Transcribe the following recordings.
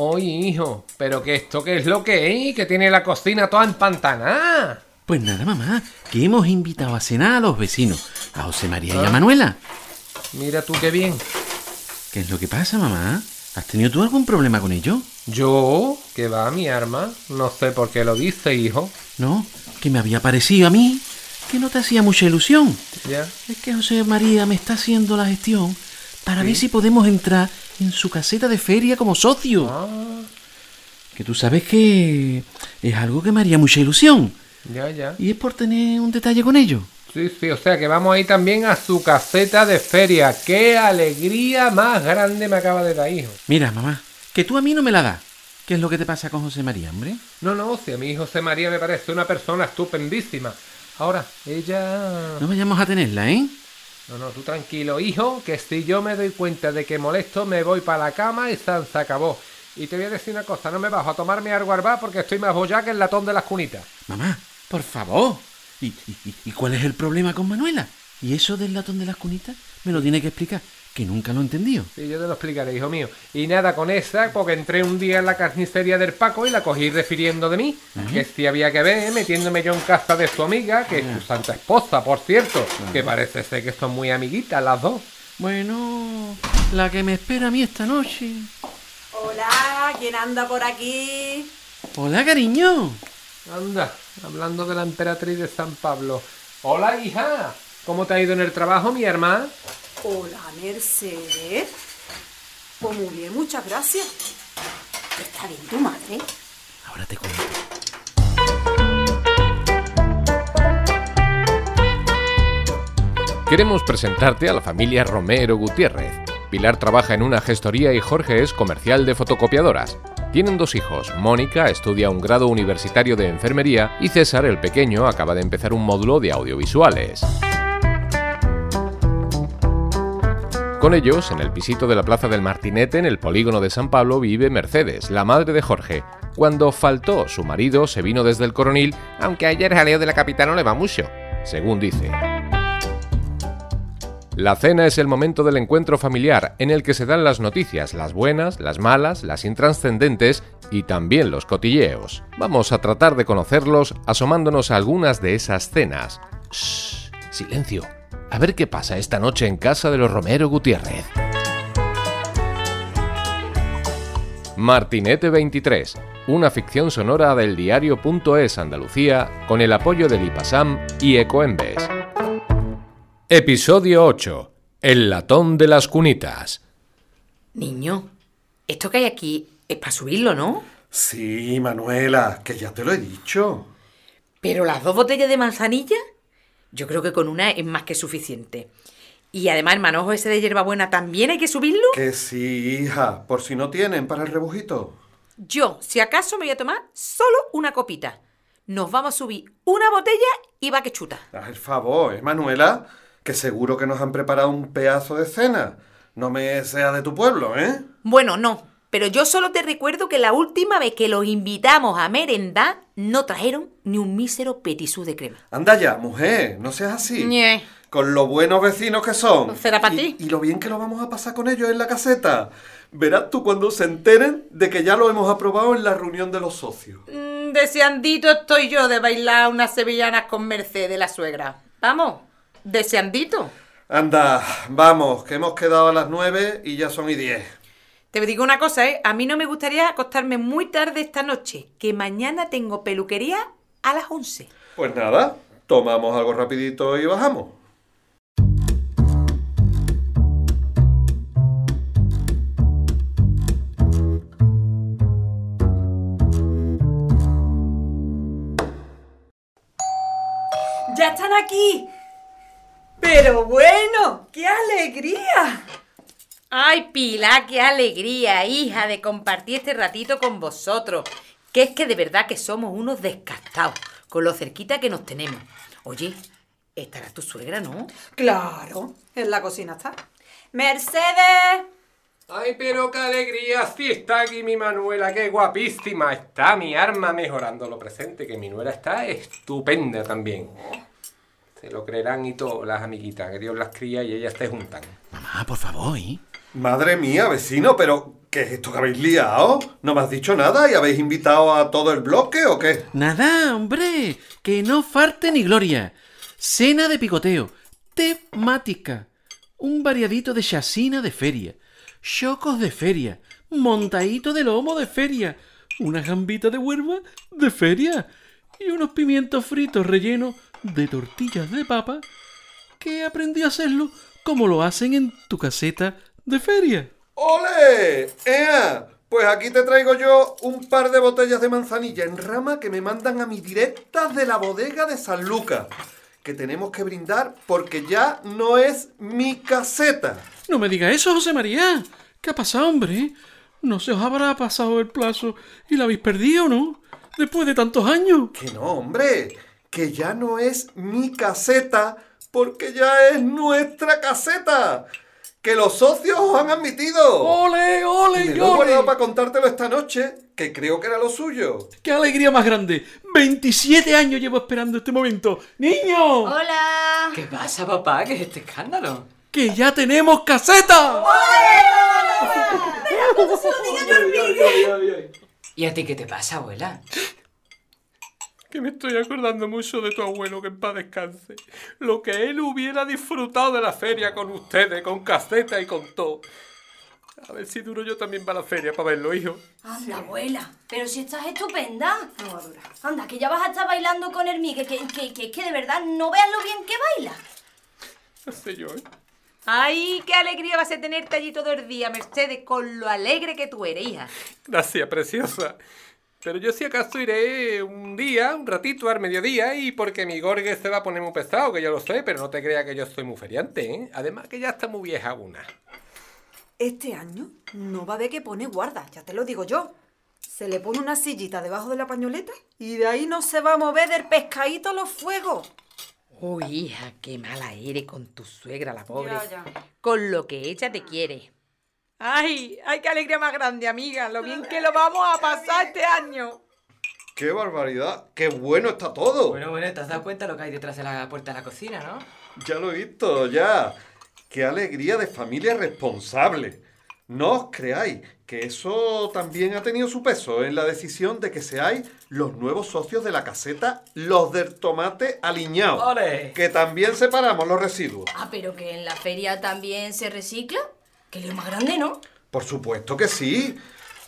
Oye, hijo, pero que esto qué es lo que es, que tiene la cocina toda empantanada. Pues nada, mamá, que hemos invitado a cenar a los vecinos, a José María y a Manuela. Mira tú qué bien. ¿Qué es lo que pasa, mamá? ¿Has tenido tú algún problema con ello? Yo, que va mi arma, no sé por qué lo dice, hijo. No, que me había parecido a mí que no te hacía mucha ilusión. Ya. Es que José María me está haciendo la gestión para ver si podemos entrar en su caseta de feria como socio. Ah, Que tú sabes que es algo que me haría mucha ilusión. ya, ya. Y es por tener un detalle con ello. Sí, sí, o sea que vamos a ir también a su caseta de feria. ¡Qué alegría más grande me acaba de dar, hijo! Mira, mamá, que tú a mí no me la das. ¿Qué es lo que te pasa con José María, hombre? No, no, si a mí José María me parece una persona estupendísima. Ahora, ella... No vayamos a tenerla, ¿eh? No, no, tú tranquilo, hijo, que si yo me doy cuenta de que molesto, me voy para la cama y San se acabó. Y te voy a decir una cosa, no me bajo a tomarme algo al bar porque estoy más bollá que el latón de las cunitas. Mamá, por favor. ¿Y, y, y cuál es el problema con Manuela? ¿Y eso del latón de las cunitas? Me lo tiene que explicar, que nunca lo he entendido. Sí, yo te lo explicaré, hijo mío. Y nada con esa, porque entré un día en la carnicería del Paco y la cogí refiriendo de mí. Que si había que ver, metiéndome yo en casa de su amiga, que es su santa esposa, por cierto. Que parece ser que son muy amiguitas las dos. Bueno, la que me espera a mí esta noche. Hola, ¿quién anda por aquí? Hola, cariño. Anda, hablando de la emperatriz de San Pablo. Hola, hija. ¿Cómo te ha ido en el trabajo, mi hermana? Hola, Mercedes. Pues muy bien, muchas gracias. ¿Está bien tu madre? Ahora te cuento. Queremos presentarte a la familia Romero Gutiérrez. Pilar trabaja en una gestoría y Jorge es comercial de fotocopiadoras. Tienen dos hijos. Mónica estudia un grado universitario de enfermería y César, el pequeño, acaba de empezar un módulo de audiovisuales. Con ellos, en el pisito de la Plaza del Martinete, en el polígono de San Pablo, vive Mercedes, la madre de Jorge. Cuando faltó su marido, se vino desde el coronil, aunque ayer jaleo de la capital no le va mucho, según dice. La cena es el momento del encuentro familiar en el que se dan las noticias, las buenas, las malas, las intranscendentes y también los cotilleos. Vamos a tratar de conocerlos asomándonos a algunas de esas cenas. Shh, silencio. A ver qué pasa esta noche en casa de los Romero Gutiérrez. Martinete 23, una ficción sonora del diario.es Andalucía con el apoyo del IPASAM y Ecoembes. Episodio 8. El latón de las cunitas. Niño, esto que hay aquí es para subirlo, ¿no? Sí, Manuela, que ya te lo he dicho. Pero las dos botellas de manzanilla, yo creo que con una es más que suficiente. Y además el manojo ese de hierbabuena también hay que subirlo. Que sí, hija, por si no tienen para el rebujito. Yo, si acaso, me voy a tomar solo una copita. Nos vamos a subir una botella y va que chuta. Haz el favor, ¿eh, Manuela? Que seguro que nos han preparado un pedazo de cena. No me sea de tu pueblo, ¿eh? Bueno, no. Pero yo solo te recuerdo que la última vez que los invitamos a merendar no trajeron ni un mísero petisú de crema. Anda ya, mujer, no seas así. Ñe. Con lo buenos vecinos que son. Será pa' Y- ti. Y lo bien que lo vamos a pasar con ellos en la caseta. Verás tú cuando se enteren de que ya lo hemos aprobado en la reunión de los socios. Mm, Deseandito estoy yo de bailar unas sevillanas con Mercedes, la suegra. Vamos, deseandito. Anda, vamos, que hemos quedado a las nueve y ya son y diez. Te digo una cosa, ¿eh? A mí no me gustaría acostarme muy tarde esta noche, que mañana tengo peluquería a las 11. Pues nada, tomamos algo rapidito y bajamos. ¡Ya están aquí! Pero bueno, qué alegría. Ay, Pilar, qué alegría, hija, de compartir este ratito con vosotros. Que es que de verdad que somos unos descastados, con lo cerquita que nos tenemos. Oye, estará tu suegra, ¿no? Claro, en la cocina está. Mercedes. Ay, pero qué alegría, sí está aquí mi Manuela, qué guapísima está mi arma mejorando lo presente, que mi nuera está estupenda también. Se lo creerán y todo, las amiguitas, que Dios las cría y ellas te juntan. Mamá, por favor, ¿eh? Madre mía, vecino, pero ¿Qué es esto que habéis liado? ¿No me has dicho nada y habéis invitado a todo el bloque o qué? Nada, hombre, que no falte ni gloria. Cena de picoteo, temática, un variadito de chacina de feria, chocos de feria, montadito de lomo de feria, una gambita de huerva de feria y unos pimientos fritos rellenos de tortillas de papa que aprendí a hacerlo como lo hacen en tu caseta de feria. ¡Ole! ¡Ea! Pues aquí te traigo yo un par de botellas de manzanilla en rama que me mandan a mi directas de la bodega de San Lucas. Que tenemos que brindar porque ya no es mi caseta. No me diga eso, José María. ¿Qué ha pasado, hombre? ¿No se os habrá pasado el plazo y la habéis perdido, no? Después de tantos años. Que no, hombre. Que ya no es mi caseta porque ya es nuestra caseta. Que los socios os han admitido. ¡Ole, Y ole, me y lo he guardado ole! para contártelo esta noche, que creo que era lo suyo. ¡Qué alegría más grande! 27 años llevo esperando este momento. ¡Niño! ¡Hola! ¿Qué pasa, papá? ¿Qué es este escándalo? ¡Que ya tenemos caseta! ¿Y a ti qué te pasa, abuela? Que me estoy acordando mucho de tu abuelo, que en paz descanse. Lo que él hubiera disfrutado de la feria con ustedes, con caseta y con todo. A ver si duro yo también para la feria para verlo, hijo. Anda, abuela, pero si estás estupenda. Anda, que ya vas a estar bailando con el Miguel, que, que, que, que de verdad no veas lo bien que baila. No sé yo, ¿eh? ¡Ay, qué alegría vas a tenerte allí todo el día, Mercedes, con lo alegre que tú eres, hija! Gracias, preciosa. Pero yo si acaso iré un día, un ratito al mediodía, y porque mi gorgue se va a poner muy pesado, que yo lo sé, pero no te creas que yo soy muy feriante, ¿eh? Además que ya está muy vieja una. Este año no va a haber que poner guarda, ya te lo digo yo. Se le pone una sillita debajo de la pañoleta y de ahí no se va a mover del pescadito a los fuegos. Uy, hija, qué mala eres con tu suegra, la pobre. Ya, ya. Con lo que ella te quiere. ¡Ay! ¡Ay, qué alegría más grande, amiga! Lo bien que lo vamos a pasar este año. ¡Qué barbaridad! ¡Qué bueno está todo! Bueno, bueno, ¿te has dado cuenta lo que hay detrás de la puerta de la cocina, no? Ya lo he visto, ya. ¡Qué alegría de familia responsable! No os creáis que eso también ha tenido su peso en la decisión de que seáis los nuevos socios de la caseta, los del tomate aliñado. ¡Ole! Que también separamos los residuos. Ah, pero que en la feria también se recicla. Que lío más grande, ¿no? Por supuesto que sí.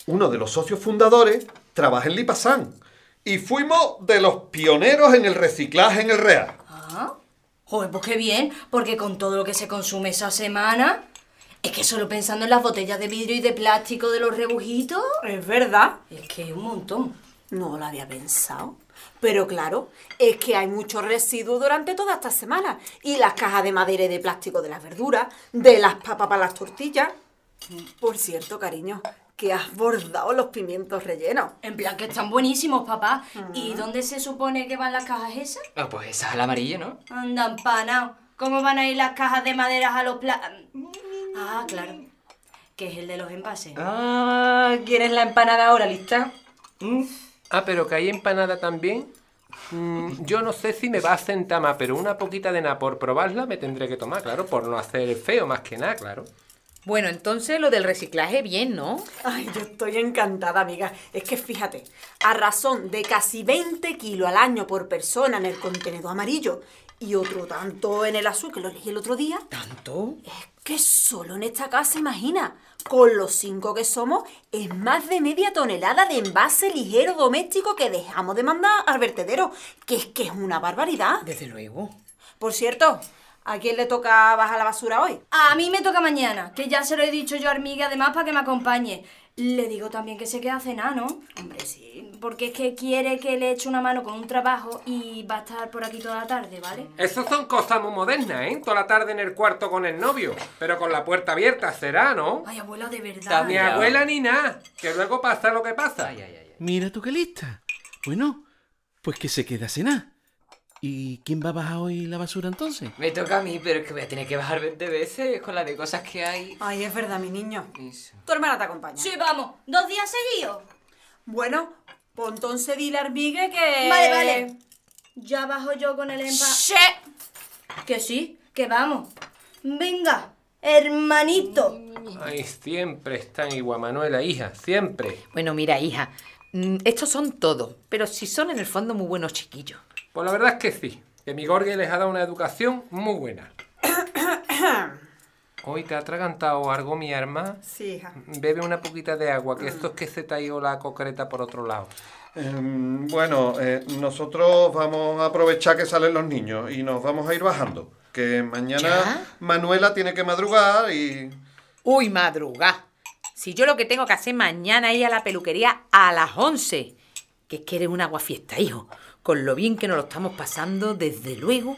Uno de los socios fundadores trabaja en Lipasán. Y fuimos de los pioneros en el reciclaje en el Real. Ah. Joder, pues qué bien, porque con todo lo que se consume esa semana. Es que solo pensando en las botellas de vidrio y de plástico de los rebujitos. Es verdad. Es que es un montón. No lo había pensado. Pero claro, es que hay mucho residuo durante toda esta semana. Y las cajas de madera y de plástico de las verduras, de las papas para las tortillas. Por cierto, cariño, que has bordado los pimientos rellenos. En plan que están buenísimos, papá. ¿Y dónde se supone que van las cajas esas? Ah, pues esa es el amarillo, ¿no? Anda, empanado. ¿Cómo van a ir las cajas de maderas a los pla... Ah, claro. Que es el de los envases. Ah, ¿quieres la empanada ahora, lista? Mm. Ah, pero que hay empanada también. Mm, yo no sé si me va a sentar más, pero una poquita de nada por probarla me tendré que tomar, claro, por no hacer el feo más que nada, claro. Bueno, entonces lo del reciclaje bien, ¿no? Ay, yo estoy encantada, amiga. Es que fíjate, a razón de casi 20 kilos al año por persona en el contenedor amarillo y otro tanto en el azul, que lo elegí el otro día, ¿Tanto? es que solo en esta casa, imagina, con los cinco que somos, es más de media tonelada de envase ligero doméstico que dejamos de mandar al vertedero, que es que es una barbaridad. Desde luego. Por cierto, ¿a quién le toca bajar la basura hoy? A mí me toca mañana, que ya se lo he dicho yo a Armiga además para que me acompañe. Le digo también que se quede a cenar, ¿no? Hombre, sí, porque es que quiere que le eche una mano con un trabajo y va a estar por aquí toda la tarde, ¿vale? Esas son cosas muy modernas, ¿eh? Toda la tarde en el cuarto con el novio, pero con la puerta abierta será, ¿no? Ay, abuela, de verdad. Ni abuela ni nada, que luego pasa lo que pasa. Ay, ay, ay. Mira tú qué lista. Bueno, pues que se quede a cenar. ¿Y quién va a bajar hoy la basura entonces? Me toca a mí, pero es que voy a tener que bajar 20 veces con la de cosas que hay. Ay, es verdad, mi niño. Eso. Tu hermana te acompaña. Sí, vamos, dos días seguidos. Bueno, pues entonces dile a Armigue que... Vale, vale. Ya bajo yo con el empa... ¡She! Que sí, que vamos. Venga, Hermanito. Ay, siempre están igual, Manuela, hija, siempre. Bueno, mira, hija, mm, estos son todos, pero si son en el fondo muy buenos chiquillos. Pues la verdad es que sí, que mi Gorge les ha dado una educación muy buena. Hoy te ha atragantado algo, mi arma. Sí, hija. Bebe una poquita de agua, que esto es que se te ha ido la concreta por otro lado. Em, bueno, eh, nosotros vamos a aprovechar que salen los niños y nos vamos a ir bajando. Que mañana ¿Ya? Manuela tiene que madrugar y... Uy, madruga. Si yo lo que tengo que hacer mañana es ir a la peluquería a las 11. Que es que eres un aguafiesta, hijo. Con lo bien que nos lo estamos pasando, desde luego.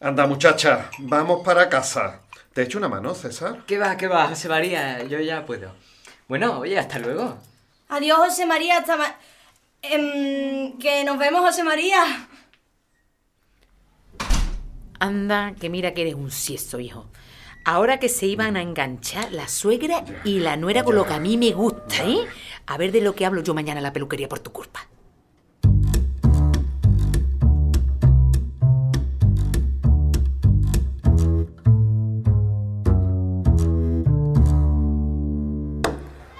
Anda, muchacha, vamos para casa. ¿Te echo una mano, César? ¿Qué va, qué va, José María? Yo ya puedo. Bueno, oye, hasta luego. Adiós, José María, hasta ma- Em, que nos vemos, José María. Anda, que mira que eres un sieso, hijo. Ahora que se iban a enganchar la suegra y la nuera con lo que a mí me gusta, ¿eh? A ver de lo que hablo yo mañana en la peluquería por tu culpa.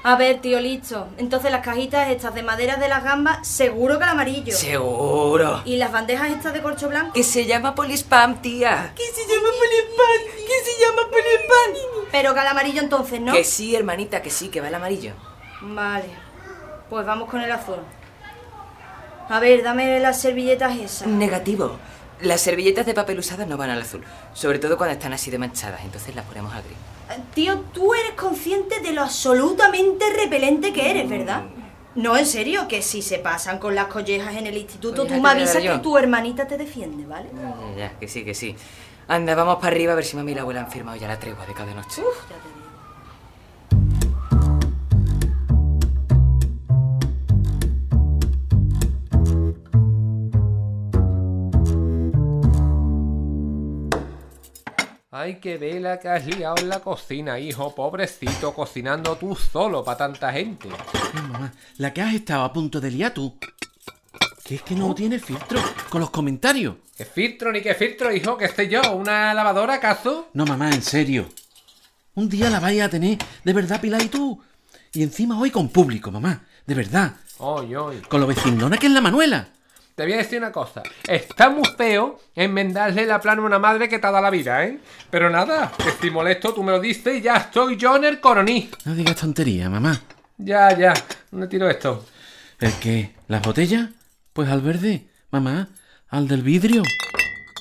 A ver, tío, listo. Entonces las cajitas estas de madera de las gambas, seguro que el amarillo. Seguro. ¿Y las bandejas estas de corcho blanco? Que se llama Polispam, tía. ¿Qué se llama polipan? ¿Qué se llama polipan? Pero que al amarillo entonces, ¿no? Que sí, hermanita, que sí, que va el amarillo. Vale. Pues vamos con el azul. A ver, dame las servilletas esas. Negativo. Las servilletas de papel usadas no van al azul. Sobre todo cuando están así de manchadas. Entonces las ponemos al gris. Tío, tú eres consciente de lo absolutamente repelente que eres, ¿verdad? No, en serio, que si se pasan con las collejas en el instituto, Pues tú me avisas que tu hermanita te defiende, ¿vale? Ya, ya, que sí, que sí. Anda, vamos para arriba a ver si mami y la abuela han firmado ya la tregua de cada noche. Ya te digo. Ay, qué vela que has liado en la cocina, hijo, pobrecito, cocinando tú solo para tanta gente. Ay, mamá, la que has estado a punto de liar tú. Que es que no tiene filtro con los comentarios. ¿Qué filtro ni qué filtro, hijo? ¿Qué sé yo? ¿Una lavadora acaso? No, mamá, en serio. Un día la vais a tener de verdad, Pilar y tú. Y encima hoy con público, mamá. De verdad. Oy, oy. Con lo vecinona que es la Manuela. Te voy a decir una cosa. Está muy feo enmendarle la plana a una madre que te ha dado la vida, ¿eh? Pero nada, que estoy molesto, tú me lo dices y ya estoy yo en el coroní. No digas tontería, mamá. Ya, ya. ¿Dónde tiro esto? ¿El qué? ¿Las botellas? Pues al verde, mamá. Al del vidrio.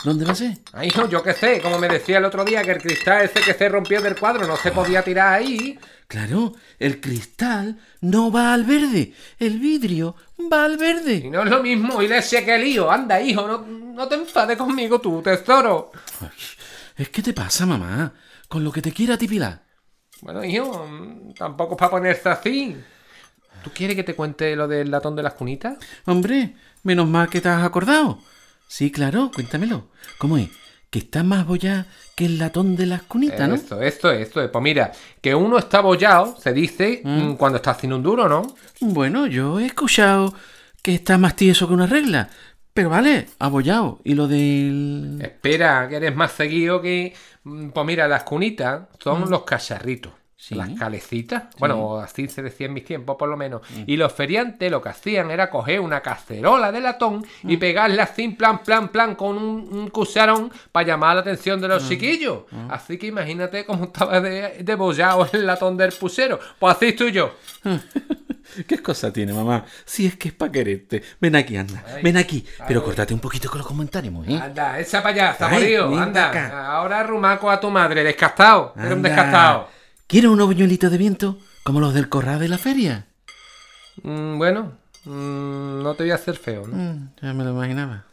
¿Dónde va a ser? Ay, hijo, yo qué sé, como me decía el otro día que el cristal ese que se rompió del cuadro no se podía tirar ahí. Claro, el cristal no va al verde. El vidrio va al Y verde. no es lo mismo, y le sé que lío. Anda, hijo, no, no te enfades conmigo tú, tesoro. Ay, es que te pasa, mamá. Con lo que te quiera a ti, Pilar. Bueno, hijo, mm, tampoco es para ponerse así. ¿Tú quieres que te cuente lo del latón de las cunitas? Hombre, menos mal que te has acordado. Sí, claro, cuéntamelo. ¿Cómo es? Que está más bollada que el latón de las cunitas, ¿no? Esto, esto, esto. Pues mira, que uno está bollado, se dice, mm, cuando está haciendo un duro, ¿no? Bueno, yo he escuchado que está más tieso que una regla. Pero vale, abollado. ¿Y lo del...? Espera, que eres más seguido que... mm, Pues mira, las cunitas son los cacharritos. Sí. Las calecitas. Bueno, así se decía en mis tiempos, por lo menos. Y los feriantes lo que hacían era coger una cacerola de latón y pegarla así, plan, plan, plan, con un, un cucharón para llamar la atención de los chiquillos. Así que imagínate cómo estaba de, de bollado el latón del pusero. Pues así estoy yo. ¿Qué cosa tiene, mamá? Si es que es para quererte. Ven aquí, anda. Ay. Ven aquí. Pero Ay. córtate un poquito con los comentarios. Anda, echa para allá, está venga Anda, acá. ahora rumaco a tu madre, descastado. Eres un descastado. ¿Quieres unos buñuelitos de viento? Como los del corral de la feria. Mm, bueno, mm, no te voy a hacer feo, ¿no? Mm, ya me lo imaginaba.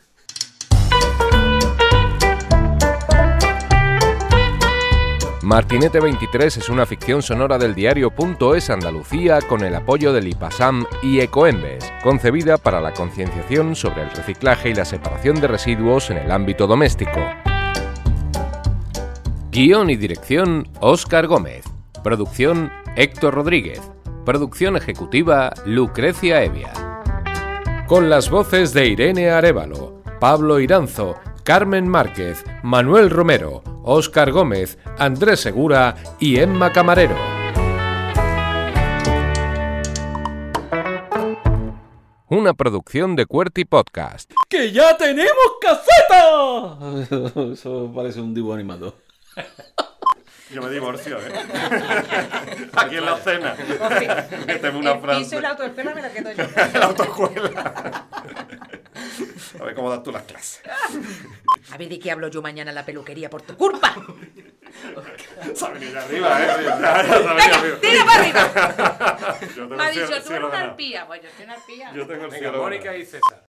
Martinete 23 es una ficción sonora del diario.es Andalucía con el apoyo del IPASAM y Ecoembes, concebida para la concienciación sobre el reciclaje y la separación de residuos en el ámbito doméstico. Guión y dirección Óscar Gómez. Producción Héctor Rodríguez. Producción ejecutiva Lucrecia Evia. Con las voces de Irene Arevalo, Pablo Iranzo, Carmen Márquez, Manuel Romero, Óscar Gómez, Andrés Segura y Emma Camarero. Una producción de Cuerty Podcast. ¡Que ya tenemos caseta! Eso parece un dibujo animado. Yo me divorcio, ¿eh? Aquí en la cena. Méteme una el piso frase. y la autoescuela me la quedo yo. la autoescuela. A ver cómo das tú las clases. A ver de qué hablo yo mañana en la peluquería por tu culpa. Se ha venido arriba, ¿eh? Ya, ya se ha venido arriba. ¡Tira para arriba! Me ha dicho, tú eres una arpía. Pues yo soy una arpía. Yo tengo el Venga, cielo Mónica y César.